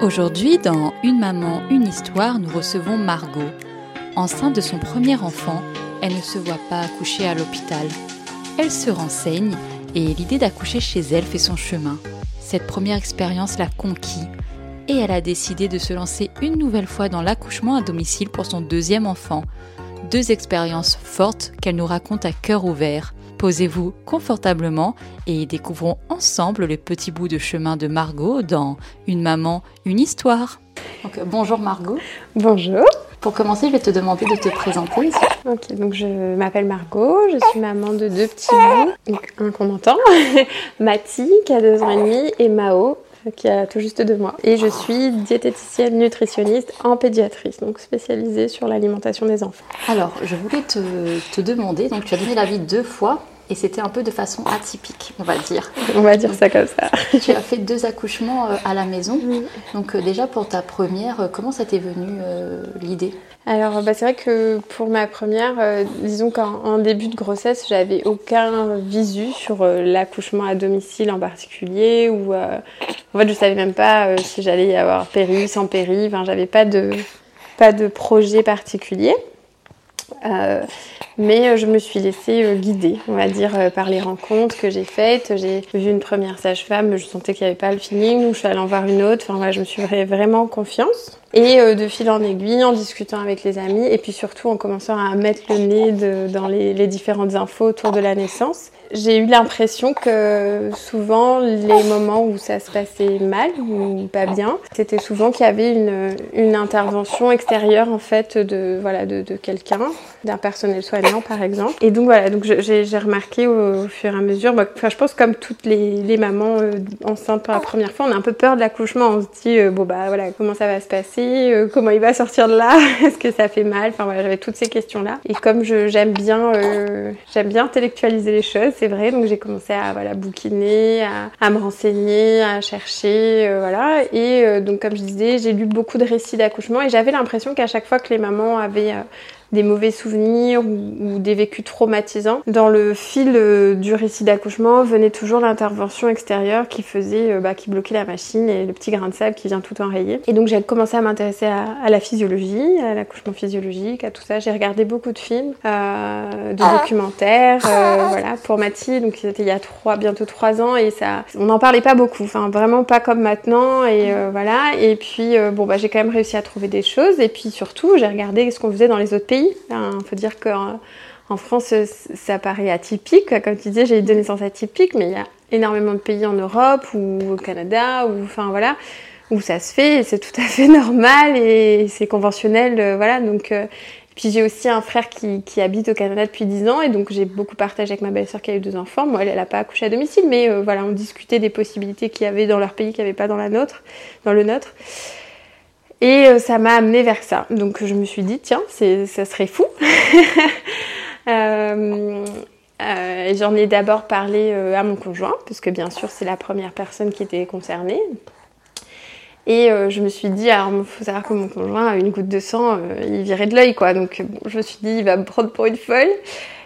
Aujourd'hui, dans Une maman, une histoire, nous recevons Margot. Enceinte de son premier enfant, elle ne se voit pas accoucher à l'hôpital. Elle se renseigne et l'idée d'accoucher chez elle fait son chemin. Cette première expérience l'a conquis et elle a décidé de se lancer une nouvelle fois dans l'accouchement à domicile pour son deuxième enfant. Deux expériences fortes qu'elle nous raconte à cœur ouvert. Posez-vous confortablement et découvrons ensemble les petits bouts de chemin de Margot dans Une maman, une histoire. Donc, bonjour Margot. Bonjour. Pour commencer, je vais te demander de te présenter. Ok, donc je m'appelle Margot, je suis maman de deux petits bouts, donc un qu'on entend, Mati qui a deux ans et demi et Mao qui a tout juste deux mois. Et je suis diététicienne nutritionniste en pédiatrie, donc spécialisée sur l'alimentation des enfants. Alors, je voulais te, te demander, donc tu as donné l'avis deux fois et c'était un peu de façon atypique, on va dire. On va dire ça comme ça. tu as fait deux accouchements euh, à la maison. Donc euh, déjà pour ta première, euh, comment ça t'est venu l'idée? Alors bah, c'est vrai que pour ma première, disons qu'en début de grossesse, j'avais aucun visu sur l'accouchement à domicile en particulier ou en fait je savais même pas si j'allais y avoir péri, sans péri, enfin j'avais pas de pas de projet particulier. Euh, mais euh, je me suis laissée euh, guider, on va dire, par les rencontres que j'ai faites. J'ai vu une première sage-femme, je sentais qu'il n'y avait pas le feeling, donc je suis allée en voir une autre. Enfin, voilà, je me suis vraiment confiance. Et de fil en aiguille, en discutant avec les amis, et puis surtout en commençant à mettre le nez dans les, différentes infos autour de la naissance, j'ai eu l'impression que souvent les moments où ça se passait mal ou pas bien, c'était souvent qu'il y avait une, intervention extérieure en fait de voilà de, quelqu'un, d'un personnel soignant par exemple. Et donc voilà, donc j'ai remarqué au, fur et à mesure, bah, je pense comme toutes les, les mamans euh, enceintes pour la première fois, on a un peu peur de l'accouchement. On se dit euh, bon bah voilà comment ça va se passer, euh, comment il va sortir de là, est-ce que ça fait mal. Enfin voilà, j'avais toutes ces questions là. Et comme j'aime bien j'aime bien intellectualiser les choses c'est vrai. Donc j'ai commencé à voilà, bouquiner, à, me renseigner, à chercher, euh, voilà. Et euh, donc comme je disais, j'ai lu beaucoup de récits d'accouchement et j'avais l'impression qu'à chaque fois que les mamans avaient euh, des mauvais souvenirs ou, des vécus traumatisants. Dans le fil euh, du récit d'accouchement venait toujours l'intervention extérieure qui faisait, euh, bah, qui bloquait la machine et le petit grain de sable qui vient tout enrayer. Et donc j'ai commencé à m'intéresser à, la physiologie, à l'accouchement physiologique, à tout ça. J'ai regardé beaucoup de films, euh, de documentaires, voilà, pour Mathie. Donc c'était il y a trois, bientôt trois ans et ça, on n'en parlait pas beaucoup. Enfin vraiment pas comme maintenant et voilà. Et puis bon bah j'ai quand même réussi à trouver des choses et puis surtout j'ai regardé ce qu'on faisait dans les autres pays il faut dire qu'en en France, ça paraît atypique. Comme tu disais, j'ai eu deux naissances atypiques, mais il y a énormément de pays en Europe ou au Canada, ou enfin voilà, où ça se fait et c'est tout à fait normal et c'est conventionnel, euh, voilà. Donc, euh, puis j'ai aussi un frère qui, habite au Canada depuis 10 ans et donc j'ai beaucoup partagé avec ma belle-sœur qui a eu deux enfants. Moi, elle, n'a pas accouché à domicile, mais euh, voilà, on discutait des possibilités qu'il y avait dans leur pays qu'il n'y avait pas dans la nôtre, dans le nôtre. Et euh, ça m'a amené vers ça. Donc je me suis dit, tiens, ça serait fou. euh, euh, J'en ai d'abord parlé à mon conjoint, puisque bien sûr c'est la première personne qui était concernée. Et je me suis dit, alors il faut savoir que mon conjoint, une goutte de sang, il virait de l'œil, quoi. Donc je me suis dit, il va me prendre pour une folle.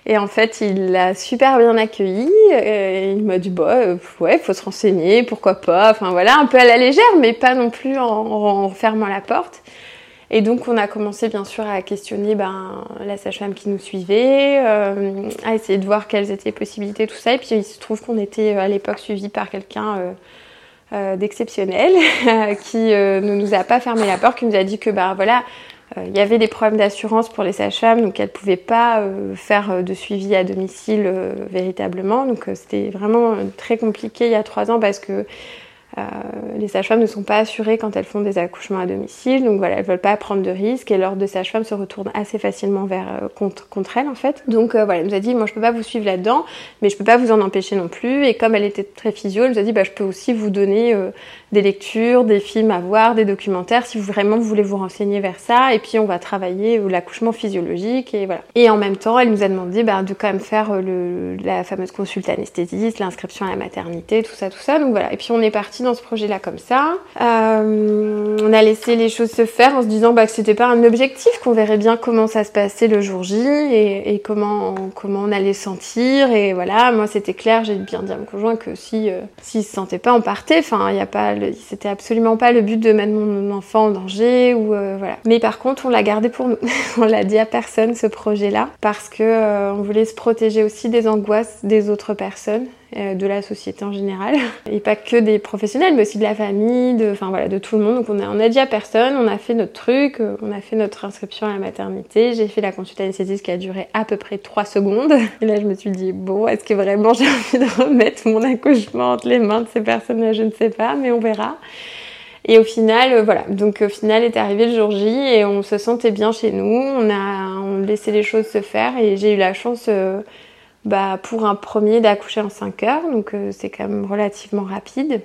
Et en fait, il l'a super bien accueilli. Et il m'a dit, bah, euh, ouais, faut se renseigner, pourquoi pas. Enfin voilà, un peu à la légère, mais pas non plus en, fermant la porte. Et donc, on a commencé bien sûr à questionner ben, la sage-femme qui nous suivait, euh, à essayer de voir quelles étaient les possibilités, tout ça. Et puis, il se trouve qu'on était euh, à l'époque suivi par quelqu'un d'exceptionnel qui ne nous a pas fermé la porte, qui nous a dit que, ben voilà, euh, il y avait des problèmes d'assurance pour les sages-femmes, donc elles ne pouvaient pas euh, faire euh, de suivi à domicile véritablement. Donc c'était vraiment très compliqué il y a trois ans parce que euh, les sages-femmes ne sont pas assurées quand elles font des accouchements à domicile, donc voilà, elles veulent pas prendre de risques et l'ordre de sage-femme se retourne assez facilement vers euh, contre, contre elles en fait. Donc euh, voilà, elle nous a dit moi je peux pas vous suivre là-dedans, mais je peux pas vous en empêcher non plus. Et comme elle était très physio, elle nous a dit bah je peux aussi vous donner des lectures, des films à voir, des documentaires si vous vraiment vous voulez vous renseigner vers ça. Et puis on va travailler l'accouchement physiologique et voilà. Et en même temps, elle nous a demandé bah, de quand même faire la fameuse consulte anesthésiste, l'inscription à la maternité, tout ça, tout ça. Donc voilà. Et puis on est parti dans ce projet-là comme ça. Euh, on a laissé les choses se faire en se disant bah, que c'était pas un objectif, qu'on verrait bien comment ça se passait le jour J et, comment, comment on allait sentir. Et voilà, moi c'était clair, j'ai bien dit à mon conjoint que si euh, se sentait pas, on partait. Enfin, il y a pas, c'était absolument pas le but de mettre mon enfant en danger ou euh, voilà. Mais par contre, on l'a gardé pour nous. on l'a dit à personne ce projet-là parce que on voulait se protéger aussi des angoisses des autres personnes euh, de la société en général. Et pas que des professionnels, mais aussi de la famille, de, enfin, voilà, de tout le monde. Donc on a, on a dit à personne, on a fait notre truc, euh, on a fait notre inscription à la maternité. J'ai fait la consultation anesthésiste qui a duré à peu près 3 secondes. Et là je me suis dit, bon, est-ce que vraiment j'ai envie de remettre mon accouchement entre les mains de ces personnes-là? Je ne sais pas, mais on verra. Et au final, euh, voilà. Donc au final est arrivé le jour J et on se sentait bien chez nous. On a, on laissé les choses se faire et j'ai eu la chance bah, pour un premier d'accoucher en 5 heures, donc euh, c'est quand même relativement rapide.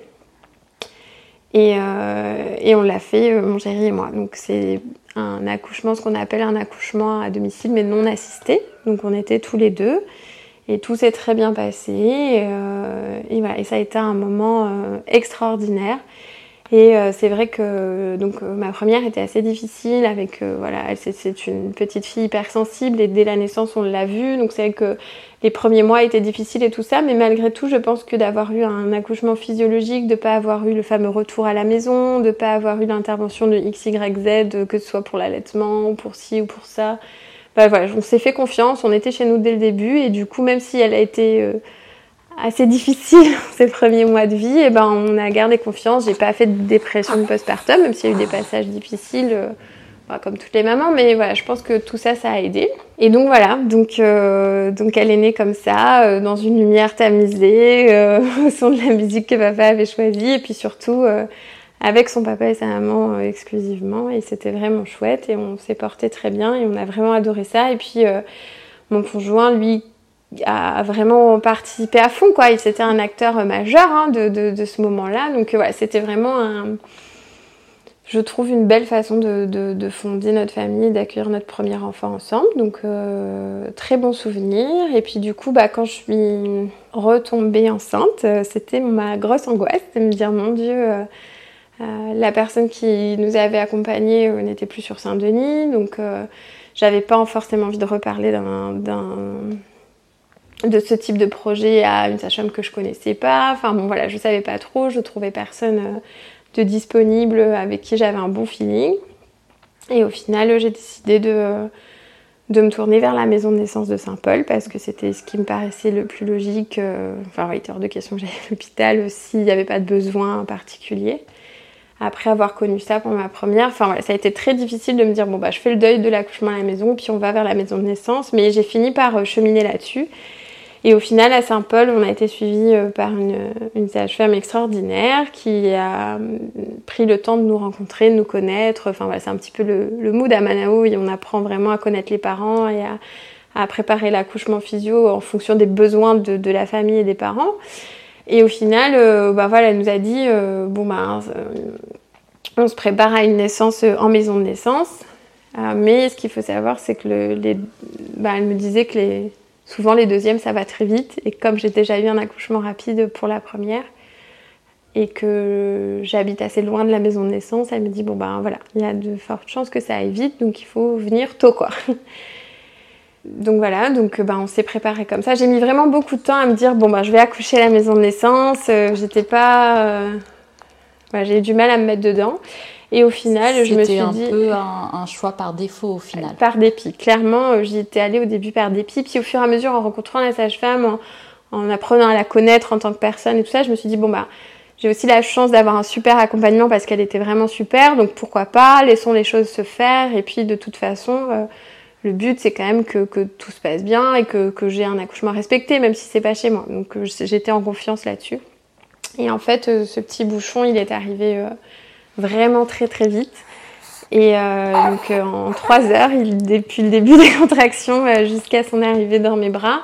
Et, euh, et on l'a fait, euh, mon chéri et moi. Donc c'est un accouchement, ce qu'on appelle un accouchement à domicile, mais non assisté. Donc on était tous les deux. Et tout s'est très bien passé. Et, ça a été un moment extraordinaire. Et c'est vrai que donc ma première était assez difficile avec voilà, c'est une petite fille hypersensible et dès la naissance on l'a vu. Donc c'est vrai que les premiers mois étaient difficiles et tout ça, mais malgré tout, je pense que d'avoir eu un accouchement physiologique, de pas avoir eu le fameux retour à la maison, de pas avoir eu l'intervention de X, Y, Z, que ce soit pour l'allaitement ou pour ci ou pour ça, bah voilà, on s'est fait confiance, on était chez nous dès le début et du coup même si elle a été assez difficile ces premiers mois de vie, et ben on a gardé confiance. J'ai pas fait de dépression de postpartum, même s'il y a eu des passages difficiles, euh, comme toutes les mamans, mais voilà, je pense que tout ça, ça a aidé. Et donc voilà, donc, euh, donc elle est née comme ça, euh, dans une lumière tamisée, au son de la musique que papa avait choisie, et puis surtout avec son papa et sa maman exclusivement, et c'était vraiment chouette, et on s'est porté très bien, et on a vraiment adoré ça. Et puis mon conjoint, lui, a vraiment participé à fond, quoi. C'était un acteur majeur hein, de, de, ce moment-là. Donc voilà, c'était vraiment un, je trouve une belle façon de, de fonder notre famille, d'accueillir notre premier enfant ensemble. Donc euh, très bon souvenir. Et puis du coup, bah, quand je suis retombée enceinte, euh, c'était ma grosse angoisse de me dire mon Dieu. Euh, la personne qui nous avait accompagnés n'était plus sur Saint-Denis, donc j'avais pas forcément envie de reparler d'un de ce type de projet à une sage-femme que je connaissais pas. Enfin bon voilà, je savais pas trop, je trouvais personne euh, de disponible avec qui j'avais un bon feeling. Et au final, j'ai décidé de, me tourner vers la maison de naissance de Saint-Paul parce que c'était ce qui me paraissait le plus logique. Euh, enfin, il était hors de question que j'aille à l'hôpital s'il n'y avait pas de besoin particulier. Après avoir connu ça pour ma première, enfin voilà, ça a été très difficile de me dire bon bah je fais le deuil de l'accouchement à la maison, puis on va vers la maison de naissance, mais j'ai fini par euh, cheminer là-dessus. Et au final, à Saint-Paul, on a été suivi euh, par une, une sage-femme extraordinaire qui a euh, pris le temps de nous rencontrer, de nous connaître. Enfin voilà, c'est un petit peu le, le mood à Manao on apprend vraiment à connaître les parents et à, à préparer l'accouchement physio en fonction des besoins de, de, la famille et des parents. Et au final, euh, bah voilà, elle nous a dit bon bah on se prépare à une naissance en maison de naissance. mais ce qu'il faut savoir, c'est que le, les, bah, elle me disait que les Souvent, les deuxièmes, ça va très vite. Et comme j'ai déjà eu un accouchement rapide pour la première, et que j'habite assez loin de la maison de naissance, elle me dit bon ben voilà, il y a de fortes chances que ça aille vite, donc il faut venir tôt quoi. Donc voilà, donc ben on s'est préparé comme ça. J'ai mis vraiment beaucoup de temps à me dire bon ben je vais accoucher à la maison de naissance. Euh, j'étais pas, euh, j'ai eu du mal à me mettre dedans. Et au final, je me suis dit. C'était un peu un, choix par défaut au final. Par dépit. Clairement, euh, j'y étais allée au début par dépit. Puis au fur et à mesure, en rencontrant la sage-femme, en, apprenant à la connaître en tant que personne et tout ça, je me suis dit, bon, bah, j'ai aussi la chance d'avoir un super accompagnement parce qu'elle était vraiment super. Donc pourquoi pas, laissons les choses se faire. Et puis de toute façon, euh, le but c'est quand même que, que, tout se passe bien et que, que j'ai un accouchement respecté, même si c'est pas chez moi. Donc euh, j'étais en confiance là-dessus. Et en fait, euh, ce petit bouchon, il est arrivé euh, vraiment très très vite. Et euh, donc en trois heures, depuis le début des contractions jusqu'à son arrivée dans mes bras.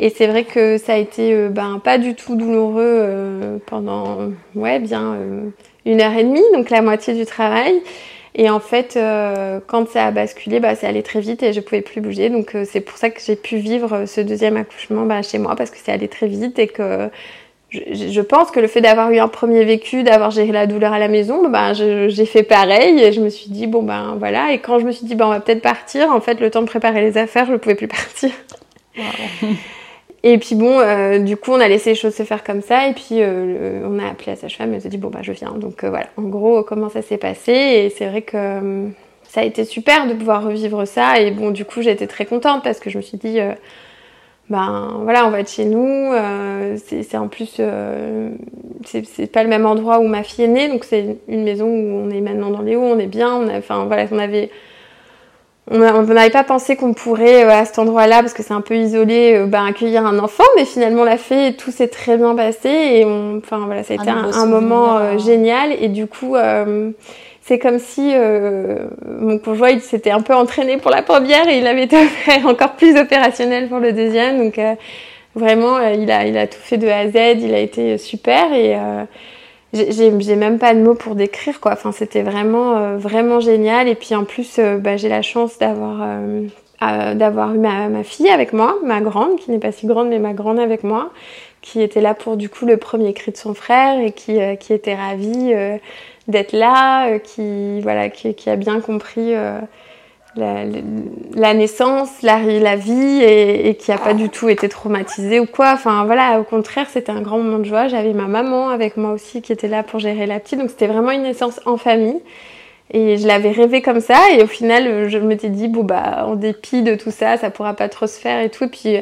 Et c'est vrai que ça a été ben, pas du tout douloureux pendant ouais, bien une heure et demie, donc la moitié du travail. Et en fait, quand ça a basculé, bah, ça allait très vite et je pouvais plus bouger. Donc c'est pour ça que j'ai pu vivre ce deuxième accouchement bah, chez moi parce que c'est allé très vite et que je, pense que le fait d'avoir eu un premier vécu, d'avoir géré la douleur à la maison, ben, j'ai fait pareil et je me suis dit, bon ben voilà. Et quand je me suis dit, ben, on va peut-être partir, en fait, le temps de préparer les affaires, je ne pouvais plus partir. Et puis bon, euh, du coup, on a laissé les choses se faire comme ça. Et puis, euh, on a appelé la sage-femme et elle s'est dit, bon, bah, je viens. Donc euh, voilà, en gros, comment ça s'est passé. Et c'est vrai que ça a été super de pouvoir revivre ça. Et bon, du coup, j'ai été très contente parce que je me suis dit, ben voilà, on va être chez nous. Euh, c'est en plus, euh, c'est pas le même endroit où ma fille est née, donc c'est une maison où on est maintenant dans les hauts, on est bien. On enfin voilà, on avait, on n'avait pas pensé qu'on pourrait euh, à cet endroit-là parce que c'est un peu isolé, ben, accueillir un enfant, mais finalement on l'a fait et tout s'est très bien passé et enfin voilà, ça a été un, un moment génial et du coup c'est comme si euh, mon conjoint s'était un peu entraîné pour la première et il avait été encore plus opérationnel pour le deuxième. Donc euh, vraiment, euh, il a, il a tout fait de A à Z, il a été super et j'ai même pas de mots pour décrire quoi. Enfin, c'était vraiment, vraiment génial. Et puis en plus, bah, j'ai la chance d'avoir d'avoir eu ma, fille avec moi, ma grande, qui n'est pas si grande, mais ma grande avec moi, qui était là pour du coup le premier cri de son frère et qui, qui était ravie d'être là, euh, qui, voilà, qui, a bien compris euh, la, naissance, la, vie et, qui n'a pas du tout été traumatisée ou quoi. Enfin voilà, au contraire, c'était un grand moment de joie. J'avais ma maman avec moi aussi qui était là pour gérer la petite. Donc c'était vraiment une naissance en famille. Et je l'avais rêvé comme ça. Et au final, je m'étais dit, bon, bah, en dépit de tout ça, ça pourra pas trop se faire et tout. Et puis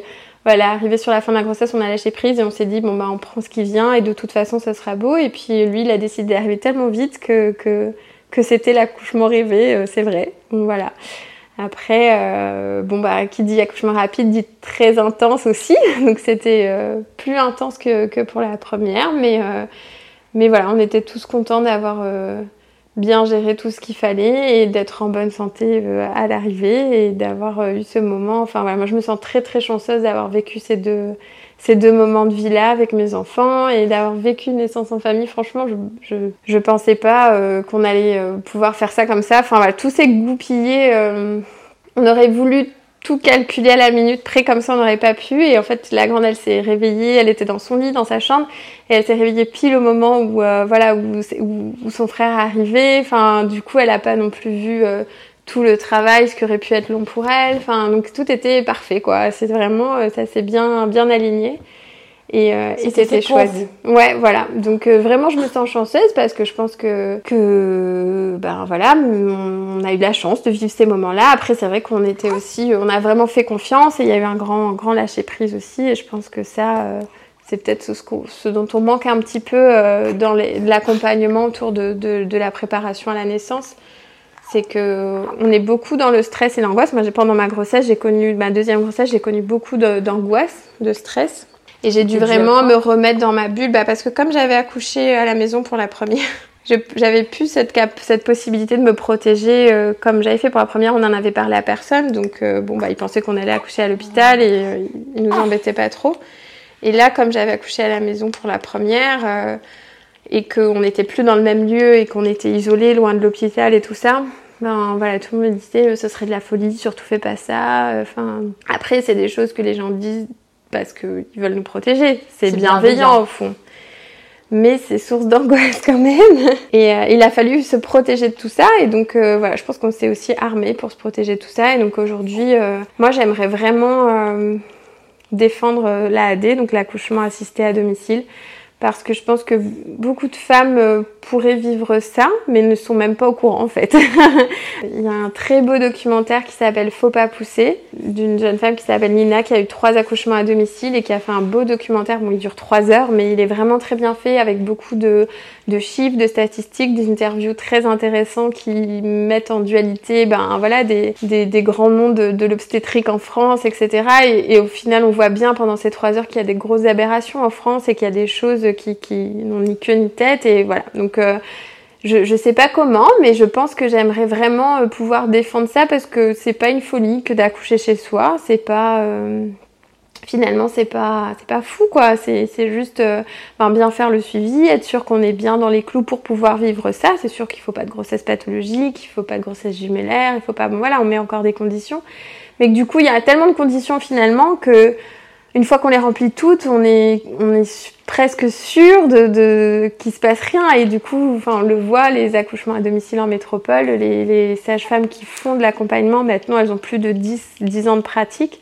voilà, arrivé sur la fin de la grossesse, on a lâché prise et on s'est dit, bon, bah, on prend ce qui vient et de toute façon, ça sera beau. Et puis, lui, il a décidé d'arriver tellement vite que, que, que c'était l'accouchement rêvé, euh, c'est vrai. Donc, voilà. Après, euh, bon, bah, qui dit accouchement rapide dit très intense aussi. Donc, c'était euh, plus intense que, que, pour la première. Mais, mais voilà, on était tous contents d'avoir bien gérer tout ce qu'il fallait et d'être en bonne santé euh, à l'arrivée et d'avoir euh, eu ce moment. Enfin voilà, moi je me sens très très chanceuse d'avoir vécu ces deux ces deux moments de vie là avec mes enfants et d'avoir vécu une naissance en famille. Franchement, je je, je pensais pas euh, qu'on allait pouvoir faire ça comme ça. Enfin voilà, tout s'est goupillé. on aurait voulu tout calculé à la minute près comme ça on n'aurait pas pu. Et en fait la grande elle s'est réveillée elle était dans son lit dans sa chambre et elle s'est réveillée pile au moment où euh, voilà où, son frère arrivait enfin du coup elle a pas non plus vu euh, tout le travail ce qui aurait pu être long pour elle. Enfin donc tout était parfait quoi. C'est vraiment euh, ça s'est bien bien aligné et, euh, c'était chouette. Ouais, voilà. Donc euh, vraiment, je me sens chanceuse parce que je pense que, que ben voilà, on a eu la chance de vivre ces moments-là. Après, c'est vrai qu'on était aussi, on a vraiment fait confiance et il y a eu un grand, grand lâcher prise aussi. Et je pense que ça, euh, c'est peut-être ce, ce, dont on manque un petit peu euh, dans l'accompagnement autour de, de, de, la préparation à la naissance. C'est que on est beaucoup dans le stress et l'angoisse. Moi, pendant ma grossesse, j'ai connu ma deuxième grossesse, j'ai connu beaucoup d'angoisse, de stress. Et j'ai dû vraiment me remettre dans ma bulle, bah, parce que comme j'avais accouché à la maison pour la première, j'avais plus cette, cap cette possibilité de me protéger euh, comme j'avais fait pour la première. On n'en avait parlé à personne, donc euh, bon bah ils pensaient qu'on allait accoucher à l'hôpital et euh, ils nous embêtaient pas trop. Et là, comme j'avais accouché à la maison pour la première et qu'on n'était plus dans le même lieu et qu'on était isolé, loin de l'hôpital et tout ça, ben voilà, tout le monde disait ce serait de la folie, surtout fais pas ça. Enfin, après c'est des choses que les gens disent parce qu'ils veulent nous protéger. C'est bienveillant, au fond. Mais c'est source d'angoisse quand même. Et euh, il a fallu se protéger de tout ça. Et donc euh, voilà, je pense qu'on s'est aussi armé pour se protéger de tout ça. Et donc aujourd'hui, euh, moi j'aimerais vraiment défendre l'AAD, donc l'accouchement assisté à domicile parce que je pense que beaucoup de femmes euh, pourraient vivre ça, mais ne sont même pas au courant en fait. Il y a un très beau documentaire qui s'appelle Faut pas pousser, d'une jeune femme qui s'appelle Nina, qui a eu trois accouchements à domicile et qui a fait un beau documentaire. Bon, il dure trois heures, mais il est vraiment très bien fait avec beaucoup de, chiffres, de statistiques, des interviews très intéressants qui mettent en dualité, ben voilà, des, des, grands noms de, l'obstétrique en France, etc. Et, et au final, on voit bien pendant ces trois heures qu'il y a des grosses aberrations en France et qu'il y a des choses qui, n'ont ni queue ni tête. Et voilà. Donc, je ne sais pas comment, mais je pense que j'aimerais vraiment pouvoir défendre ça parce que c'est pas une folie que d'accoucher chez soi. C'est pas finalement c'est pas c'est pas fou quoi c'est juste euh, bien faire le suivi être sûr qu'on est bien dans les clous pour pouvoir vivre ça c'est sûr qu'il faut pas de grossesse pathologique il faut pas de grossesse jumellaire il faut pas voilà on met encore des conditions mais que du coup il y a tellement de conditions finalement que une fois qu'on les remplit toutes on est on est presque sûr de, de qu'il se passe rien et du coup enfin on le voit les accouchements à domicile en métropole les, les sages-femmes qui font de l'accompagnement maintenant elles ont plus de 10 10 ans de pratique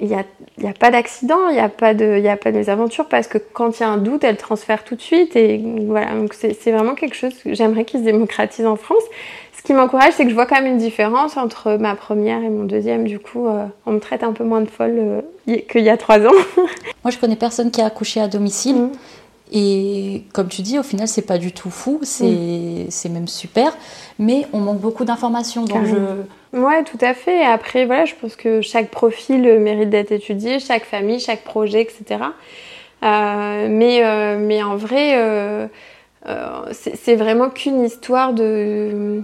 il n'y a, a, pas d'accident, il n'y a pas de, a pas de mésaventure parce que quand il y a un doute, elle transfère tout de suite et voilà. Donc c'est vraiment quelque chose que j'aimerais qu'il se démocratise en France. Ce qui m'encourage, c'est que je vois quand même une différence entre ma première et mon deuxième. Du coup, euh, on me traite un peu moins de folle euh, qu'il y a trois ans. Moi, je connais personne qui a accouché à domicile. Mmh. Et comme tu dis, au final, c'est pas du tout fou, c'est mm. même super, mais on manque beaucoup d'informations. Donc je... Ouais, tout à fait. Après, voilà, je pense que chaque profil mérite d'être étudié, chaque famille, chaque projet, etc. Euh, mais, euh, mais en vrai, euh, c'est vraiment qu'une histoire de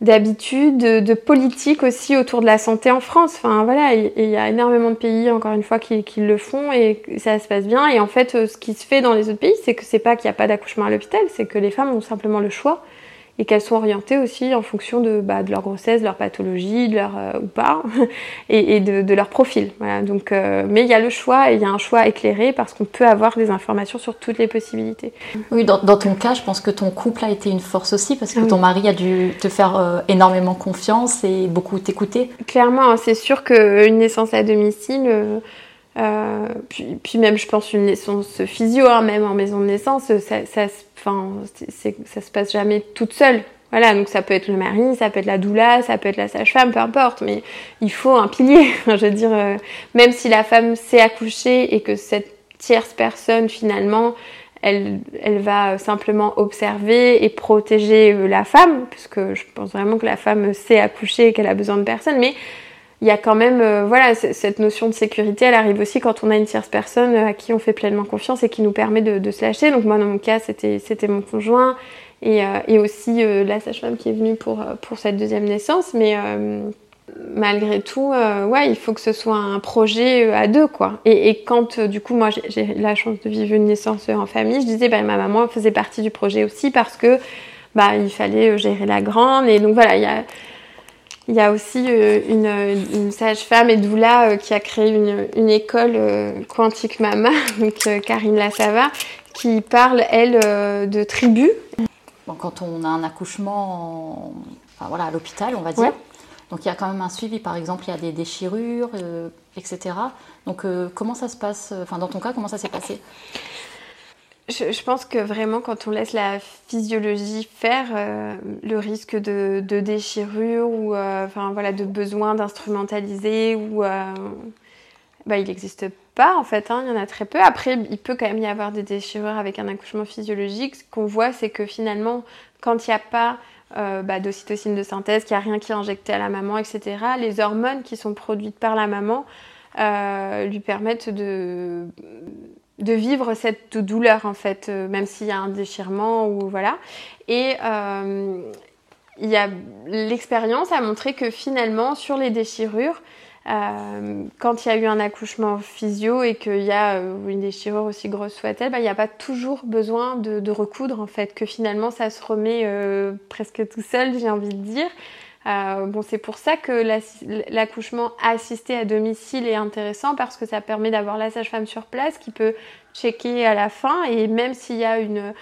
d'habitude, de, politique aussi autour de la santé en France. Enfin voilà, il y, a énormément de pays, encore une fois, qui, qui, le font et ça se passe bien. Et en fait, ce qui se fait dans les autres pays, c'est que c'est pas qu'il n'y a pas d'accouchement à l'hôpital, c'est que les femmes ont simplement le choix et qu'elles sont orientées aussi en fonction de, bah, de leur grossesse, de leur pathologie, de leur euh, ou pas, et, de, de, leur profil. Voilà. Donc, euh, mais il y a le choix et il y a un choix éclairé parce qu'on peut avoir des informations sur toutes les possibilités. Oui, dans, dans, ton cas, je pense que ton couple a été une force aussi parce que ton mari a dû te faire euh, énormément confiance et beaucoup t'écouter. Clairement, hein, c'est sûr qu'une naissance à domicile. Euh, puis, même, je pense, une naissance physio, hein, même en maison de naissance, ça, se passe jamais toute seule. Voilà, donc ça peut être le mari, ça peut être la doula, ça peut être la sage-femme, peu importe, mais il faut un pilier. je veux dire, euh, même si la femme sait accoucher et que cette tierce personne, finalement, elle, elle va simplement observer et protéger euh, la femme, puisque je pense vraiment que la femme sait accoucher et qu'elle a besoin de personne, mais il y a quand même, euh, voilà, cette notion de sécurité, elle arrive aussi quand on a une tierce personne euh, à qui on fait pleinement confiance et qui nous permet de, se lâcher. Donc moi, dans mon cas, c'était, c'était mon conjoint et, euh, et aussi la sage-femme qui est venue pour, pour cette deuxième naissance. Mais malgré tout, ouais, il faut que ce soit un projet à deux, quoi. Et, et quand, du coup, moi, j'ai, la chance de vivre une naissance en famille, je disais, bah, ma maman faisait partie du projet aussi parce que, bah, il fallait gérer la grande. Et donc voilà, il y a il y a aussi euh, une, sage-femme et doula euh, qui a créé une, école euh, Quantique Mama, donc Karine Lassava, qui parle, elle, de tribu. quand on a un accouchement enfin, voilà, à l'hôpital, on va dire, donc il y a quand même un suivi, par exemple, il y a des déchirures, etc. Donc comment ça se passe, enfin dans ton cas, comment ça s'est passé? Je, pense que vraiment, quand on laisse la physiologie faire, euh, le risque de, déchirure ou euh, enfin, voilà, de besoin d'instrumentaliser, ou, euh, bah, il n'existe pas en fait. Hein, il y en a très peu. Après, il peut quand même y avoir des déchirures avec un accouchement physiologique. Ce qu'on voit, c'est que finalement, quand il n'y a pas bah, d'ocytocine de synthèse, qu'il n'y a rien qui est injecté à la maman, etc., les hormones qui sont produites par la maman lui permettent de de vivre cette douleur en fait, euh, même s'il y a un déchirement ou voilà. Et euh, l'expérience a montré que finalement sur les déchirures, euh, quand il y a eu un accouchement physio et qu'il y a une déchirure aussi grosse soit-elle, bah, il n'y a pas toujours besoin de, de, recoudre en fait, que finalement ça se remet presque tout seul, j'ai envie de dire. Euh, bon, c'est pour ça que l'accouchement assisté à domicile est intéressant parce que ça permet d'avoir la sage-femme sur place qui peut checker à la fin et même s'il y a une,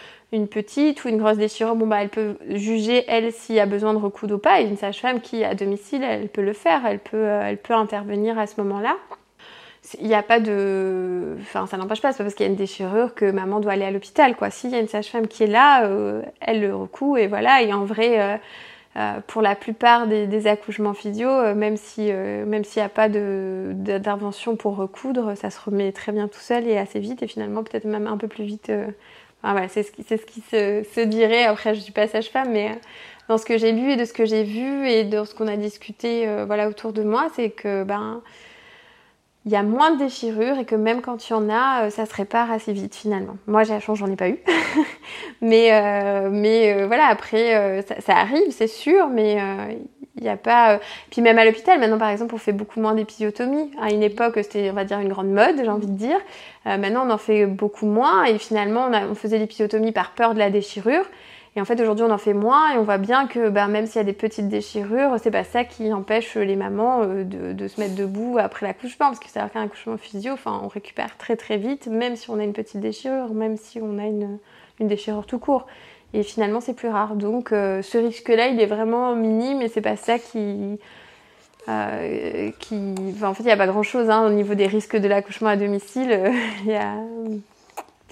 petite ou une grosse déchirure, bon, bah, elle peut juger elle s'il y a besoin de recoudre ou pas et une sage-femme qui à domicile, elle peut le faire, elle peut, euh, elle peut intervenir à ce moment-là. Il n'y a pas de. Enfin, ça n'empêche pas, c'est pas parce qu'il y a une déchirure que maman doit aller à l'hôpital, quoi. S'il y a une sage-femme qui est là, euh, elle le recoue et voilà. Et en vrai, pour la plupart des, accouchements physio, euh, euh, même s'il n'y a pas d'intervention pour recoudre, ça se remet très bien tout seul et assez vite et finalement peut-être même un peu plus vite. c'est ce qui, se, dirait. Après, je suis pas sage-femme, mais dans ce que j'ai lu et de ce que j'ai vu et de ce qu'on a discuté voilà autour de moi, c'est que ben il y a moins de déchirures et que même quand il y en a, ça se répare assez vite finalement. Moi j'ai la chance, j'en ai pas eu. mais mais voilà, après ça, arrive, c'est sûr, mais il n'y a pas. Euh, puis même à l'hôpital, maintenant par exemple, on fait beaucoup moins d'épisiotomie. À une époque, c'était, on va dire, une grande mode, j'ai envie de dire. Euh, maintenant, on en fait beaucoup moins. Et finalement, on, faisait l'épisiotomie par peur de la déchirure. Et en fait, aujourd'hui, on en fait moins. Et on voit bien que bah, même s'il y a des petites déchirures, c'est pas ça qui empêche les mamans euh, de, se mettre debout après l'accouchement. Parce que c'est-à-dire qu'un accouchement physio, on récupère très très vite, même si on a une petite déchirure, même si on a une, une déchirure tout court. Et finalement, c'est plus rare. Donc, euh, ce risque-là, il est vraiment minime et c'est pas ça qui. Euh, en fait, il n'y a pas grand-chose hein, au niveau des risques de l'accouchement à domicile. Il y a.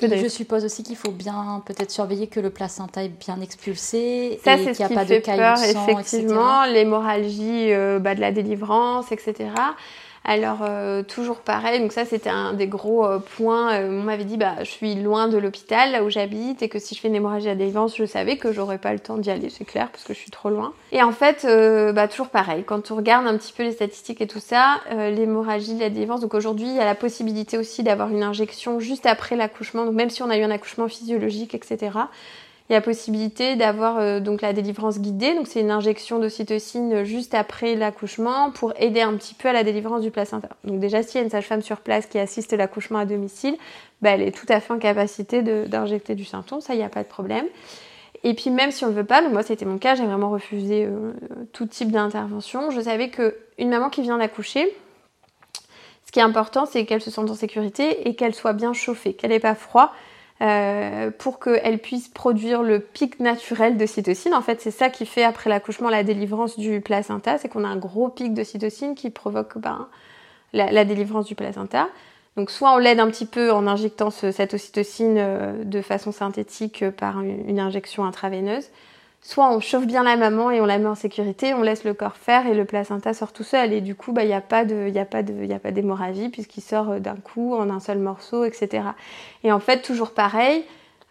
Je suppose aussi qu'il faut bien peut-être surveiller que le placenta est bien expulsé Ça, et qu'il n'y a pas de caillots effectivement, l'hémorragie euh, bah, de la délivrance, etc. Alors euh, toujours pareil, donc ça c'était un des gros euh, points. Euh, on m'avait dit bah je suis loin de l'hôpital où j'habite et que si je fais une hémorragie à délivrance, je savais que j'aurais pas le temps d'y aller, c'est clair parce que je suis trop loin. Et en fait bah toujours pareil, quand on regarde un petit peu les statistiques et tout ça, l'hémorragie la délivrance, donc aujourd'hui il y a la possibilité aussi d'avoir une injection juste après l'accouchement, donc même si on a eu un accouchement physiologique, etc. Il y a possibilité d'avoir euh, donc la délivrance guidée, donc c'est une injection d'ocytocine juste après l'accouchement pour aider un petit peu à la délivrance du placenta. Donc déjà s'il y a une sage-femme sur place qui assiste l'accouchement à domicile, bah, elle est tout à fait en capacité d'injecter du symptôme, ça il n'y a pas de problème. Et puis même si on ne veut pas, donc moi c'était mon cas, j'ai vraiment refusé euh, tout type d'intervention. Je savais qu'une maman qui vient d'accoucher, ce qui est important c'est qu'elle se sente en sécurité et qu'elle soit bien chauffée, qu'elle n'ait pas froid euh, pour qu'elle puisse produire le pic naturel de cytocine. En fait, c'est ça qui fait après l'accouchement la délivrance du placenta, c'est qu'on a un gros pic de cytocine qui provoque ben, la, délivrance du placenta. Donc soit on l'aide un petit peu en injectant cette ocytocine euh, de façon synthétique euh, par une injection intraveineuse, soit on chauffe bien la maman et on la met en sécurité, on laisse le corps faire et le placenta sort tout seul. Et du coup, bah, il n'y a pas d'hémorragie puisqu'il sort euh, d'un coup en un seul morceau, etc. Et en fait, toujours pareil,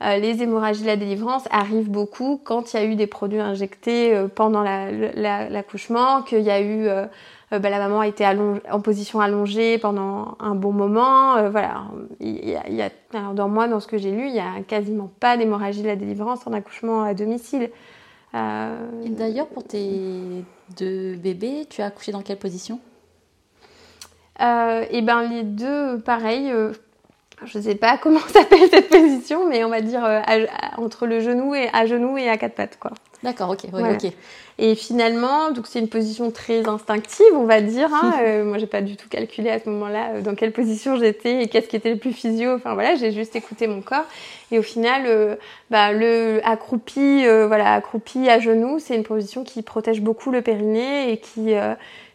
euh, les hémorragies de la délivrance arrivent beaucoup quand il y a eu des produits injectés euh, pendant l'accouchement, qu'il y a eu... Bah, la maman a été en position allongée pendant un bon moment. voilà, il y a, alors dans moi, dans ce que j'ai lu, il n'y a quasiment pas d'hémorragie de la délivrance en accouchement à domicile. Euh, d'ailleurs, pour tes deux bébés, tu as accouché dans quelle position? Euh, Eh ben, les deux, pareil. Euh, je ne sais pas comment s'appelle cette position, mais on va dire entre le genou et à genoux et à quatre pattes, quoi. D'accord, ok, ok. Et finalement, donc c'est une position très instinctive, on va dire. Hein. euh, moi, j'ai pas du tout calculé à ce moment-là euh, dans quelle position j'étais et qu'est-ce qui était le plus physio. Enfin voilà, j'ai juste écouté mon corps. Et au final, euh, bah, le accroupi, euh, voilà, accroupi à genoux, c'est une position qui protège beaucoup le périnée et qui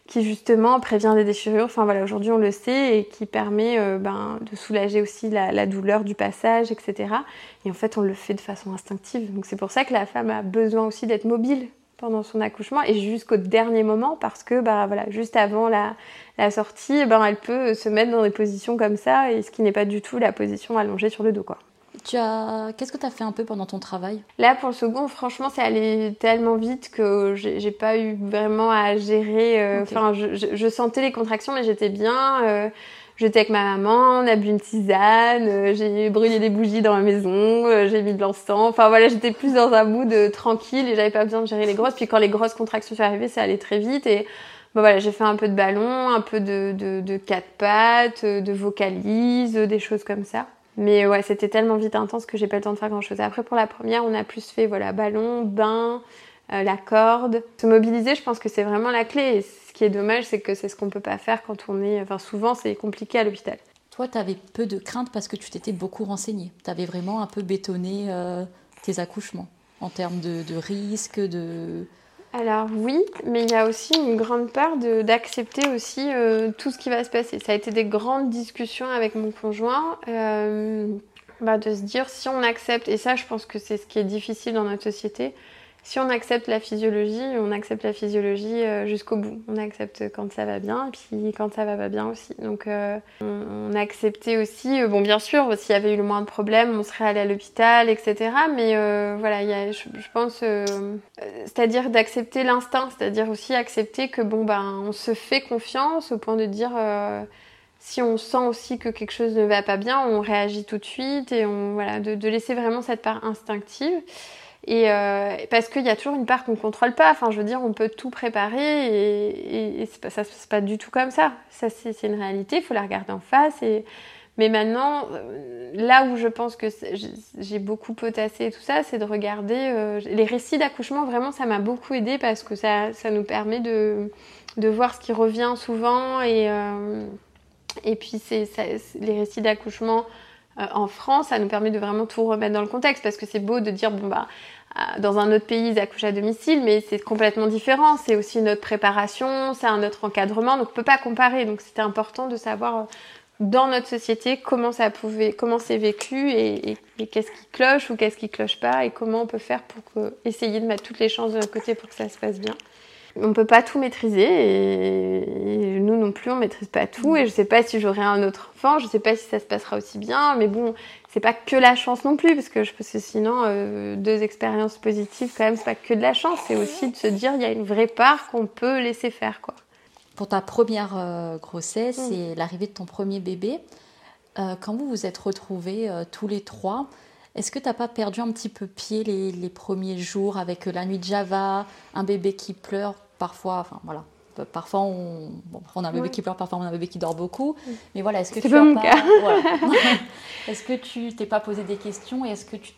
qui justement prévient des déchirures. Enfin voilà, aujourd'hui on le sait et qui permet euh, ben, de soulager aussi la, douleur du passage, etc. Et en fait, on le fait de façon instinctive. Donc c'est pour ça que la femme a besoin aussi d'être mobile pendant son accouchement et jusqu'au dernier moment parce que bah voilà, juste avant la, sortie, ben, elle peut se mettre dans des positions comme ça et ce qui n'est pas du tout la position allongée sur le dos quoi. Tu as... Qu'est-ce que tu as fait un peu pendant ton travail? Là, pour le second, franchement, c'est allé tellement vite que j'ai pas eu vraiment à gérer. Euh, enfin, je, sentais les contractions, mais j'étais bien. Euh, j'étais avec ma maman, on a bu une tisane, euh, j'ai brûlé des bougies dans la maison, j'ai mis de l'encens. Enfin voilà, j'étais plus dans un mood tranquille et j'avais pas besoin de gérer les grosses. Puis quand les grosses contractions sont arrivées, ça allait très vite et bon, voilà, j'ai fait un peu de ballon, un peu de, de, de quatre pattes, de vocalise, des choses comme ça. Mais ouais, c'était tellement vite intense que j'ai pas le temps de faire grand chose. Après, pour la première, on a plus fait voilà, ballon, bain, euh, la corde. Se mobiliser, je pense que c'est vraiment la clé. Ce qui est dommage, c'est que c'est ce qu'on peut pas faire quand on est. Enfin, souvent, c'est compliqué à l'hôpital. Toi, tu avais peu de crainte parce que tu t'étais beaucoup renseigné. Tu avais vraiment un peu bétonné euh, tes accouchements en termes de, de risque, de alors oui, mais il y a aussi une grande part d'accepter aussi euh, tout ce qui va se passer. Ça a été des grandes discussions avec mon conjoint, euh, bah, de se dire si on accepte, et ça je pense que c'est ce qui est difficile dans notre société, si on accepte la physiologie, on accepte la physiologie euh, jusqu'au bout. On accepte quand ça va bien et puis quand ça va pas bien aussi. Donc euh, on, a accepté aussi, euh, bon bien sûr, s'il y avait eu le moins de problèmes, on serait allé à l'hôpital, etc. Mais voilà, y a, je, pense, c'est-à-dire d'accepter l'instinct, c'est-à-dire aussi accepter que bon ben on se fait confiance au point de dire si on sent aussi que quelque chose ne va pas bien, on réagit tout de suite et on voilà de, laisser vraiment cette part instinctive. Et euh, parce qu'il y a toujours une part qu'on ne contrôle pas. Enfin, je veux dire, on peut tout préparer et, et, pas, ça se passe pas du tout comme ça. Ça, c'est une réalité. Il faut la regarder en face. Et mais maintenant, euh, là où je pense que j'ai beaucoup potassé et tout ça, c'est de regarder euh, les récits d'accouchement. Vraiment, ça m'a beaucoup aidé parce que ça, ça nous permet de, de voir ce qui revient souvent et et puis c'est les récits d'accouchement euh, en France, ça nous permet de vraiment tout remettre dans le contexte parce que c'est beau de dire bon bah euh, dans un autre pays ils accouchent à domicile, mais c'est complètement différent. C'est aussi une autre préparation, c'est un autre encadrement, donc on peut pas comparer. Donc c'était important de savoir euh, dans notre société comment ça pouvait, comment c'est vécu et, qu'est-ce qui cloche ou qu'est-ce qui cloche pas et comment on peut faire pour essayer de mettre toutes les chances de notre côté pour que ça se passe bien. On peut pas tout maîtriser et nous non plus on maîtrise pas tout et je sais pas si j'aurai un autre enfant, je sais pas si ça se passera aussi bien, mais bon, c'est pas que la chance non plus parce que je pense que sinon euh, deux expériences positives quand même c'est pas que de la chance, c'est aussi de se dire il y a une vraie part qu'on peut laisser faire quoi. Pour ta première euh, grossesse mm. et l'arrivée de ton premier bébé, euh, quand vous vous êtes retrouvés tous les trois, est-ce que tu n'as pas perdu un petit peu pied les, premiers jours avec la nuit de Java, un bébé qui pleure parfois, enfin voilà, parfois on, on a un bébé qui pleure, parfois on a un bébé qui dort beaucoup. Mais voilà, est-ce que tu pas, pas est-ce que tu t'es pas posé des questions et est-ce que tu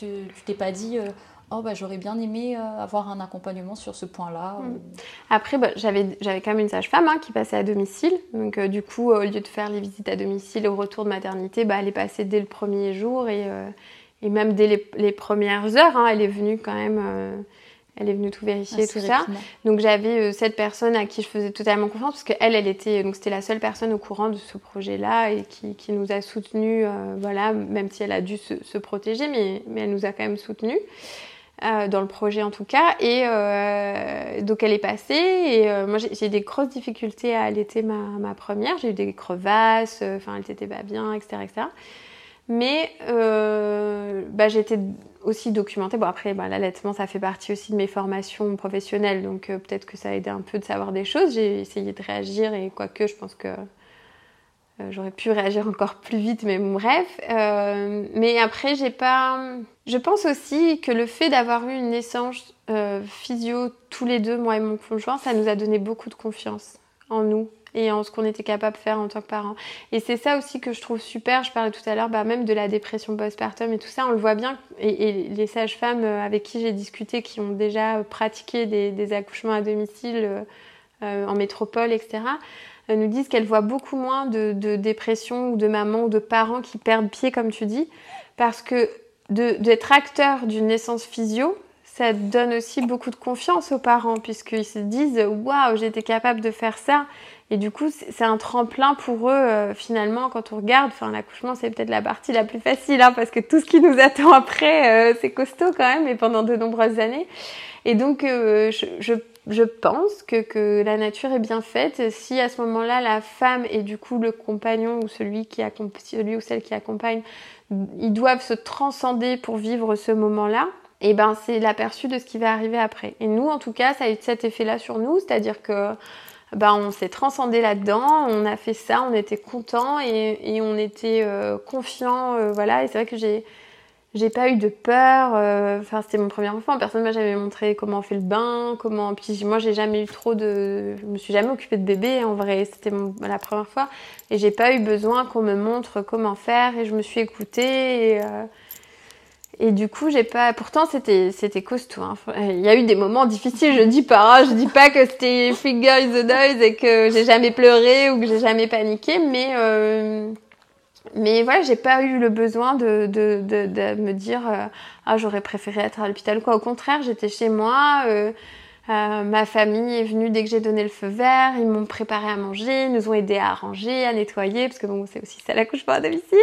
t'es pas dit euh, oh bah j'aurais bien aimé euh, avoir un accompagnement sur ce point-là. Mm. Après bah, j'avais j'avais quand même une sage-femme hein, qui passait à domicile, donc euh, du coup au lieu de faire les visites à domicile au retour de maternité, bah elle est passée dès le premier jour et et même dès les, premières heures, hein, elle est venue quand même, euh, elle est venue tout vérifier, tout ça. Donc j'avais euh, cette personne à qui je faisais totalement confiance, parce qu'elle, elle était, donc c'était la seule personne au courant de ce projet-là et qui, qui, nous a soutenus, euh, voilà, même si elle a dû se, se, protéger, mais, mais elle nous a quand même soutenus. dans le projet en tout cas et donc elle est passée et moi j'ai des grosses difficultés à allaiter ma, ma première j'ai eu des crevasses enfin elle n'était pas bien etc etc mais euh, bah, j'étais aussi documentée. Bon, après, bah, l'allaitement, ça fait partie aussi de mes formations professionnelles, donc euh, peut-être que ça a aidé un peu de savoir des choses. J'ai essayé de réagir, et quoique, je pense que euh, j'aurais pu réagir encore plus vite, mais bref. mais après, j'ai pas. Je pense aussi que le fait d'avoir eu une naissance physio tous les deux, moi et mon conjoint, ça nous a donné beaucoup de confiance en nous et en ce qu'on était capable de faire en tant que parents. Et c'est ça aussi que je trouve super. Je parlais tout à l'heure bah, même de la dépression postpartum et tout ça, on le voit bien. Et, les sages-femmes euh, avec qui j'ai discuté, qui ont déjà pratiqué des, accouchements à domicile euh, euh, en métropole, etc., nous disent qu'elles voient beaucoup moins de, dépression ou de mamans ou de parents qui perdent pied, comme tu dis, parce que d'être acteur d'une naissance physio, ça donne aussi beaucoup de confiance aux parents, puisqu'ils se disent Waouh, j'étais capable de faire ça. Et du coup, c'est un tremplin pour eux, euh, finalement, quand on regarde. Enfin, l'accouchement, c'est peut-être la partie la plus facile, hein, parce que tout ce qui nous attend après, euh, c'est costaud quand même, et pendant de nombreuses années. Et donc, euh, je, je, je, pense que, que, la nature est bien faite. Si à ce moment-là, la femme et du coup le compagnon ou celui, qui celui ou celle qui accompagne, ils doivent se transcender pour vivre ce moment-là, et eh ben c'est l'aperçu de ce qui va arriver après. Et nous, en tout cas, ça a eu cet effet-là sur nous, c'est-à-dire que bah, on s'est transcendé là-dedans, on a fait ça, on était content et, on était euh, confiant, euh, voilà. Et c'est vrai que j'ai j'ai pas eu de peur. Euh, enfin, c'était mon premier enfant. Personne m'a jamais montré comment on fait le bain, comment. Puis moi, j'ai jamais eu trop de. Je me suis jamais occupée de bébé. En vrai, c'était la première fois. Et j'ai pas eu besoin qu'on me montre comment faire. Et je me suis écoutée. Et, et du coup, j'ai pas. Pourtant, c'était c'était costaud. Hein. Il y a eu des moments difficiles. Je dis pas. Hein. Je dis pas que c'était finger in the noise et que j'ai jamais pleuré ou que j'ai jamais paniqué, mais euh... mais voilà, j'ai pas eu le besoin de de, de, de me dire euh, ah j'aurais préféré être à l'hôpital quoi. Au contraire, j'étais chez moi. Euh euh, ma famille est venue dès que j'ai donné le feu vert, ils m'ont préparé à manger, ils nous ont aidé à arranger, à nettoyer, parce que bon, c'est aussi ça l'accouchement à domicile.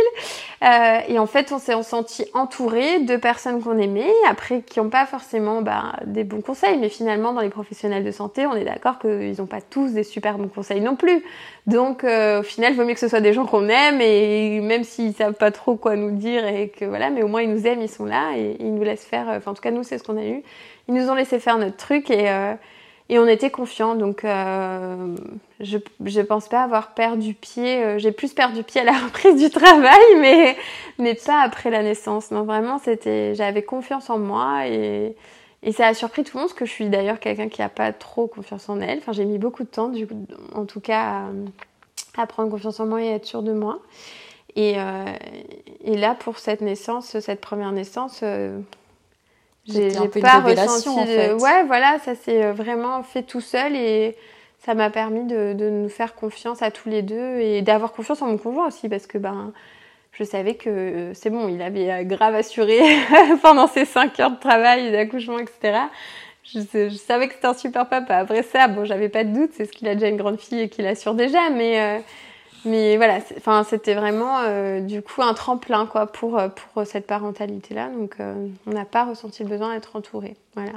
Euh, et en fait, on s'est senti entouré de personnes qu'on aimait, après qui n'ont pas forcément bah, des bons conseils, mais finalement, dans les professionnels de santé, on est d'accord qu'ils n'ont pas tous des super bons conseils non plus. Donc, euh, au final, il vaut mieux que ce soit des gens qu'on aime, et même s'ils savent pas trop quoi nous dire, et que voilà, mais au moins ils nous aiment, ils sont là, et ils nous laissent faire. Enfin, en tout cas, nous, c'est ce qu'on a eu ils nous ont laissé faire notre truc et, euh, Et on était confiants, donc euh, je ne pense pas avoir perdu pied. Euh, j'ai plus perdu pied à la reprise du travail, mais, mais pas après la naissance. Non, vraiment, c'était, j'avais confiance en moi et, et ça a surpris tout le monde, parce que je suis d'ailleurs quelqu'un qui n'a pas trop confiance en elle. Enfin, j'ai mis beaucoup de temps, du coup, en tout cas, à, prendre confiance en moi et à être sûre de moi. Et, et là, pour cette naissance, cette première naissance, j'ai pas ressenti. En fait. Ouais, voilà, ça s'est euh, vraiment fait tout seul et ça m'a permis de, de, nous faire confiance à tous les deux et d'avoir confiance en mon conjoint aussi parce que ben je savais que euh, c'est bon, il avait euh, grave assuré pendant ses 5 heures de travail, d'accouchement, etc. Je, je, savais que c'était un super papa. Après ça, bon, j'avais pas de doute, c'est ce qu'il a déjà une grande fille et qu'il assure déjà, mais mais voilà, enfin, c'était vraiment euh, du coup un tremplin quoi, pour, euh, pour cette parentalité-là. Donc euh, on n'a pas ressenti le besoin d'être entouré. Voilà.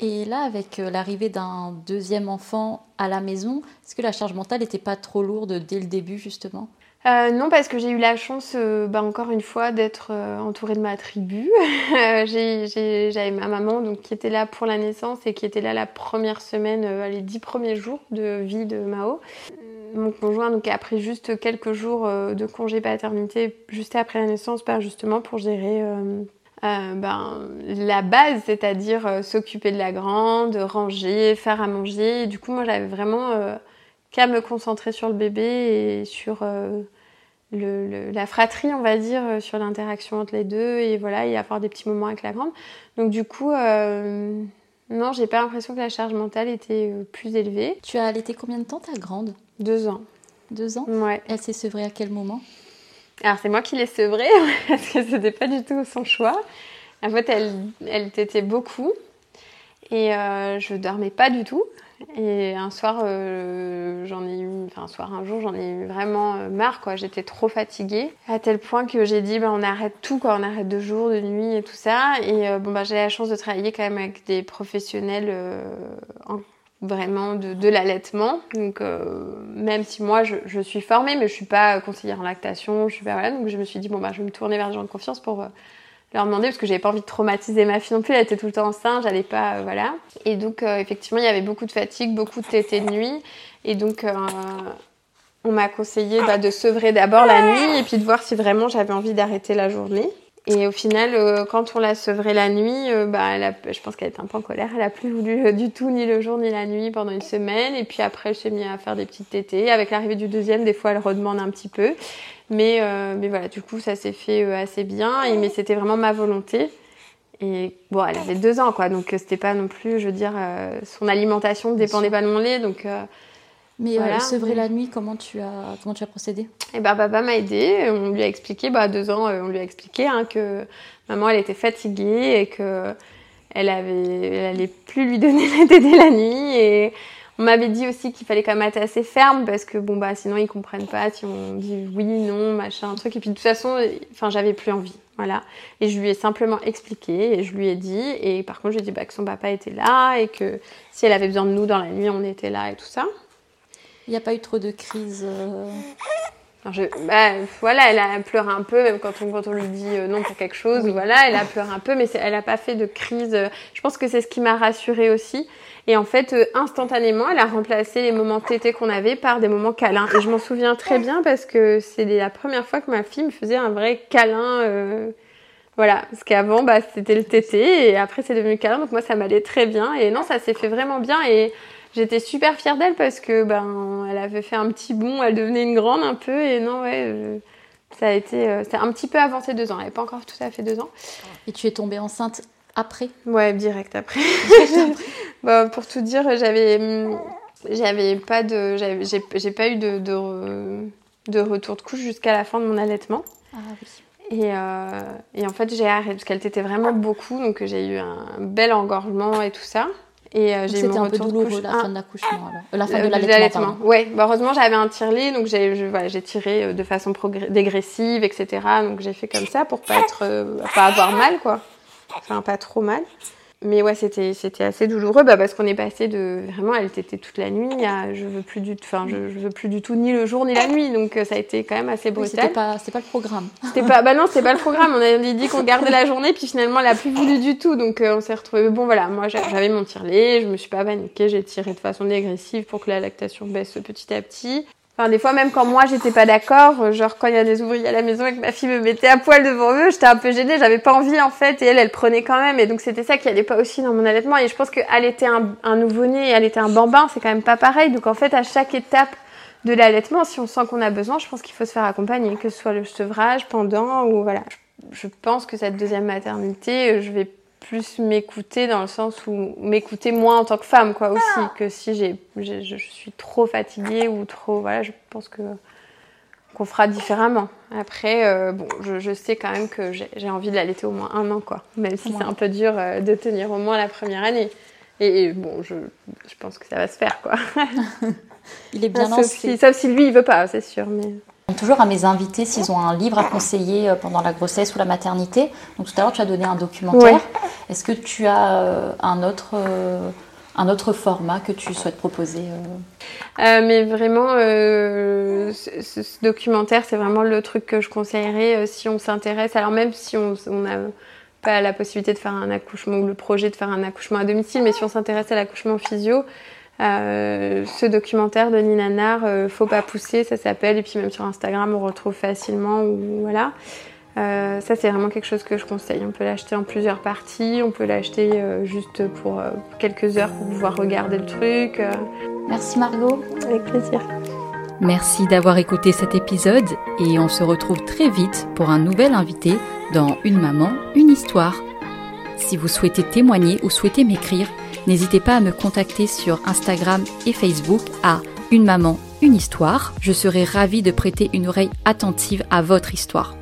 Et là, avec l'arrivée d'un deuxième enfant à la maison, est-ce que la charge mentale n'était pas trop lourde dès le début justement? Non, parce que j'ai eu la chance, bah, encore une fois, d'être entourée de ma tribu. J'avais ma maman donc, qui était là pour la naissance et qui était là la première semaine, les dix premiers jours de vie de Mao mon conjoint donc, a pris juste quelques jours euh, de congé paternité juste après la naissance, pas justement pour gérer euh, euh, ben, la base, c'est-à-dire s'occuper de la grande, ranger, faire à manger. du coup, moi, j'avais vraiment qu'à me concentrer sur le bébé et sur la fratrie, on va dire, sur l'interaction entre les deux et voilà, y avoir des petits moments avec la grande. Donc, du coup, non, j'ai pas l'impression que la charge mentale était plus élevée. Tu as allaité combien de temps ta grande? Deux ans. Deux ans Ouais. Elle s'est sevrée à quel moment Alors, c'est moi qui l'ai sevrée, parce que c'était pas du tout son choix. En fait, elle, elle tétait beaucoup. Et euh, je dormais pas du tout. Et un soir, euh, j'en ai eu, enfin un soir, un jour, j'en ai eu vraiment euh, marre, quoi. J'étais trop fatiguée, à tel point que j'ai dit, bah, on arrête tout, quoi. On arrête de jour, de nuit et tout ça. Et bon, bah, j'ai la chance de travailler quand même avec des professionnels en vraiment de, l'allaitement. Donc, euh, même si moi, je, suis formée, mais je suis pas conseillère en lactation, je suis pas, voilà, donc je me suis dit, bon, bah, je vais me tourner vers des gens de confiance pour euh, leur demander, parce que j'avais pas envie de traumatiser ma fille non plus, elle était tout le temps enceinte, j'allais pas, euh, voilà. Et donc, effectivement, il y avait beaucoup de fatigue, beaucoup de tétés de nuit, et donc, on m'a conseillé bah, de sevrer d'abord la nuit, et puis de voir si vraiment j'avais envie d'arrêter la journée. Et au final, euh, quand on l'a sevrée la nuit, euh, bah, elle je pense qu'elle était un peu en colère. Elle a plus voulu euh, du tout ni le jour ni la nuit pendant une semaine. Et puis après, elle s'est mise à faire des petites tétées. Avec l'arrivée du deuxième, des fois, elle redemande un petit peu. Mais, mais voilà, du coup, ça s'est fait assez bien. Et, mais c'était vraiment ma volonté. Et bon, elle avait deux ans, quoi. Donc c'était pas non plus, je veux dire, son alimentation ne dépendait pas de mon lait. Donc mais voilà. sevrer la nuit, comment tu as, comment tu as procédé? Eh ben, papa m'a aidé. On lui a expliqué, bah, à deux ans, euh, on lui a expliqué hein, que maman, elle était fatiguée et que elle avait, elle allait plus lui donner la tétée la nuit. Et on m'avait dit aussi qu'il fallait quand même être assez ferme parce que bon bah sinon ils comprennent pas si on dit oui, non, machin, un truc. Et puis de toute façon, enfin j'avais plus envie, voilà. Et je lui ai simplement expliqué et je lui ai dit. Et par contre, je lui ai dit bah, que son papa était là et que si elle avait besoin de nous dans la nuit, on était là et tout ça. Il n'y a pas eu trop de crise euh... bah, voilà, elle a pleuré un peu, même quand on, quand on lui dit euh, non pour quelque chose. Voilà, elle a pleuré un peu, mais elle n'a pas fait de crise. Je pense que c'est ce qui m'a rassurée aussi. Et en fait, euh, instantanément, elle a remplacé les moments tétés qu'on avait par des moments câlins. Et je m'en souviens très bien parce que c'est la première fois que ma fille me faisait un vrai câlin. Euh, voilà, parce qu'avant, bah, c'était le tété et après c'est devenu câlin. Donc moi, ça m'allait très bien. Et non, ça s'est fait vraiment bien. Et j'étais super fière d'elle parce que ben elle avait fait un petit bond, elle devenait une grande un peu et non ouais ça a été euh, un petit peu avant ses deux ans, elle n'avait pas encore tout à fait deux ans. Et tu es tombée enceinte après? Ouais, direct après. bon, pour tout dire, j'avais j'avais pas de j'ai pas eu de, de, retour de couche jusqu'à la fin de mon allaitement. Ah oui. Et, euh, et, en fait, j'ai arrêté parce qu'elle t'était vraiment beaucoup, donc j'ai eu un bel engorgement et tout ça. Et euh, j'ai un peu douloureux la fin de l'accouchement, euh, la fin de l'allaitement. Oui, bah, heureusement j'avais un tire-lit, donc j'ai voilà, tiré euh, de façon dégressive, etc. Donc j'ai fait comme ça pour pas être, pas avoir mal, quoi. Enfin, pas trop mal. Mais ouais, c'était c'était assez douloureux bah, parce qu'on est passé de vraiment, elle était toute la nuit à je veux plus du, enfin je, je, veux plus du tout ni le jour ni la nuit, donc ça a été quand même assez brutal. c'était pas c'était pas le programme. C'était pas bah non, c'était pas le programme. On avait dit qu'on gardait la journée, puis finalement elle a plus voulu du tout, donc on s'est retrouvé. Bon voilà, moi j'avais mon tire-lait, je me suis pas paniquée, j'ai tiré de façon dégressive pour que la lactation baisse petit à petit. Enfin, des fois, même quand moi j'étais pas d'accord, euh, genre quand il y a des ouvriers à la maison et que ma fille me mettait à poil devant eux, j'étais un peu gênée, j'avais pas envie en fait, et elle, elle prenait quand même, et donc c'était ça qui allait pas aussi dans mon allaitement. Et je pense était un, un nouveau-né, elle était un bambin, c'est quand même pas pareil. Donc en fait, à chaque étape de l'allaitement, si on sent qu'on a besoin, je pense qu'il faut se faire accompagner, que ce soit le sevrage, pendant ou voilà. Je pense que cette deuxième maternité, je vais plus m'écouter dans le sens où m'écouter moins en tant que femme quoi aussi ah. que si j'ai, je suis trop fatiguée ou trop voilà je pense que qu'on fera différemment après euh, bon je, je, sais quand même que j'ai envie de l'allaiter au moins un an quoi même si c'est un peu dur euh, de tenir au moins la première année et, bon je, je, pense que ça va se faire quoi il est bien sauf si, sauf si lui il veut pas c'est sûr mais toujours à mes invités s'ils ont un livre à conseiller euh, pendant la grossesse ou la maternité. Donc tout à l'heure, tu as donné un documentaire. Est-ce que tu as euh, un autre, euh, un autre format que tu souhaites proposer Mais vraiment, ce, documentaire, c'est vraiment le truc que je conseillerais si on s'intéresse. Alors même si on n'a pas la possibilité de faire un accouchement ou le projet de faire un accouchement à domicile, mais si on s'intéresse à l'accouchement physio, euh, ce documentaire de Nina euh, Faut pas pousser, ça s'appelle, et puis même sur Instagram, on retrouve facilement. Ou, voilà. Euh, ça, c'est vraiment quelque chose que je conseille. On peut l'acheter en plusieurs parties, on peut l'acheter juste pour quelques heures pour pouvoir regarder le truc. Merci Margot. Avec plaisir. Merci d'avoir écouté cet épisode et on se retrouve très vite pour un nouvel invité dans Une maman, une histoire. Si vous souhaitez témoigner ou souhaitez m'écrire, N'hésitez pas à me contacter sur Instagram et Facebook à Une maman, une histoire. Je serai ravie de prêter une oreille attentive à votre histoire.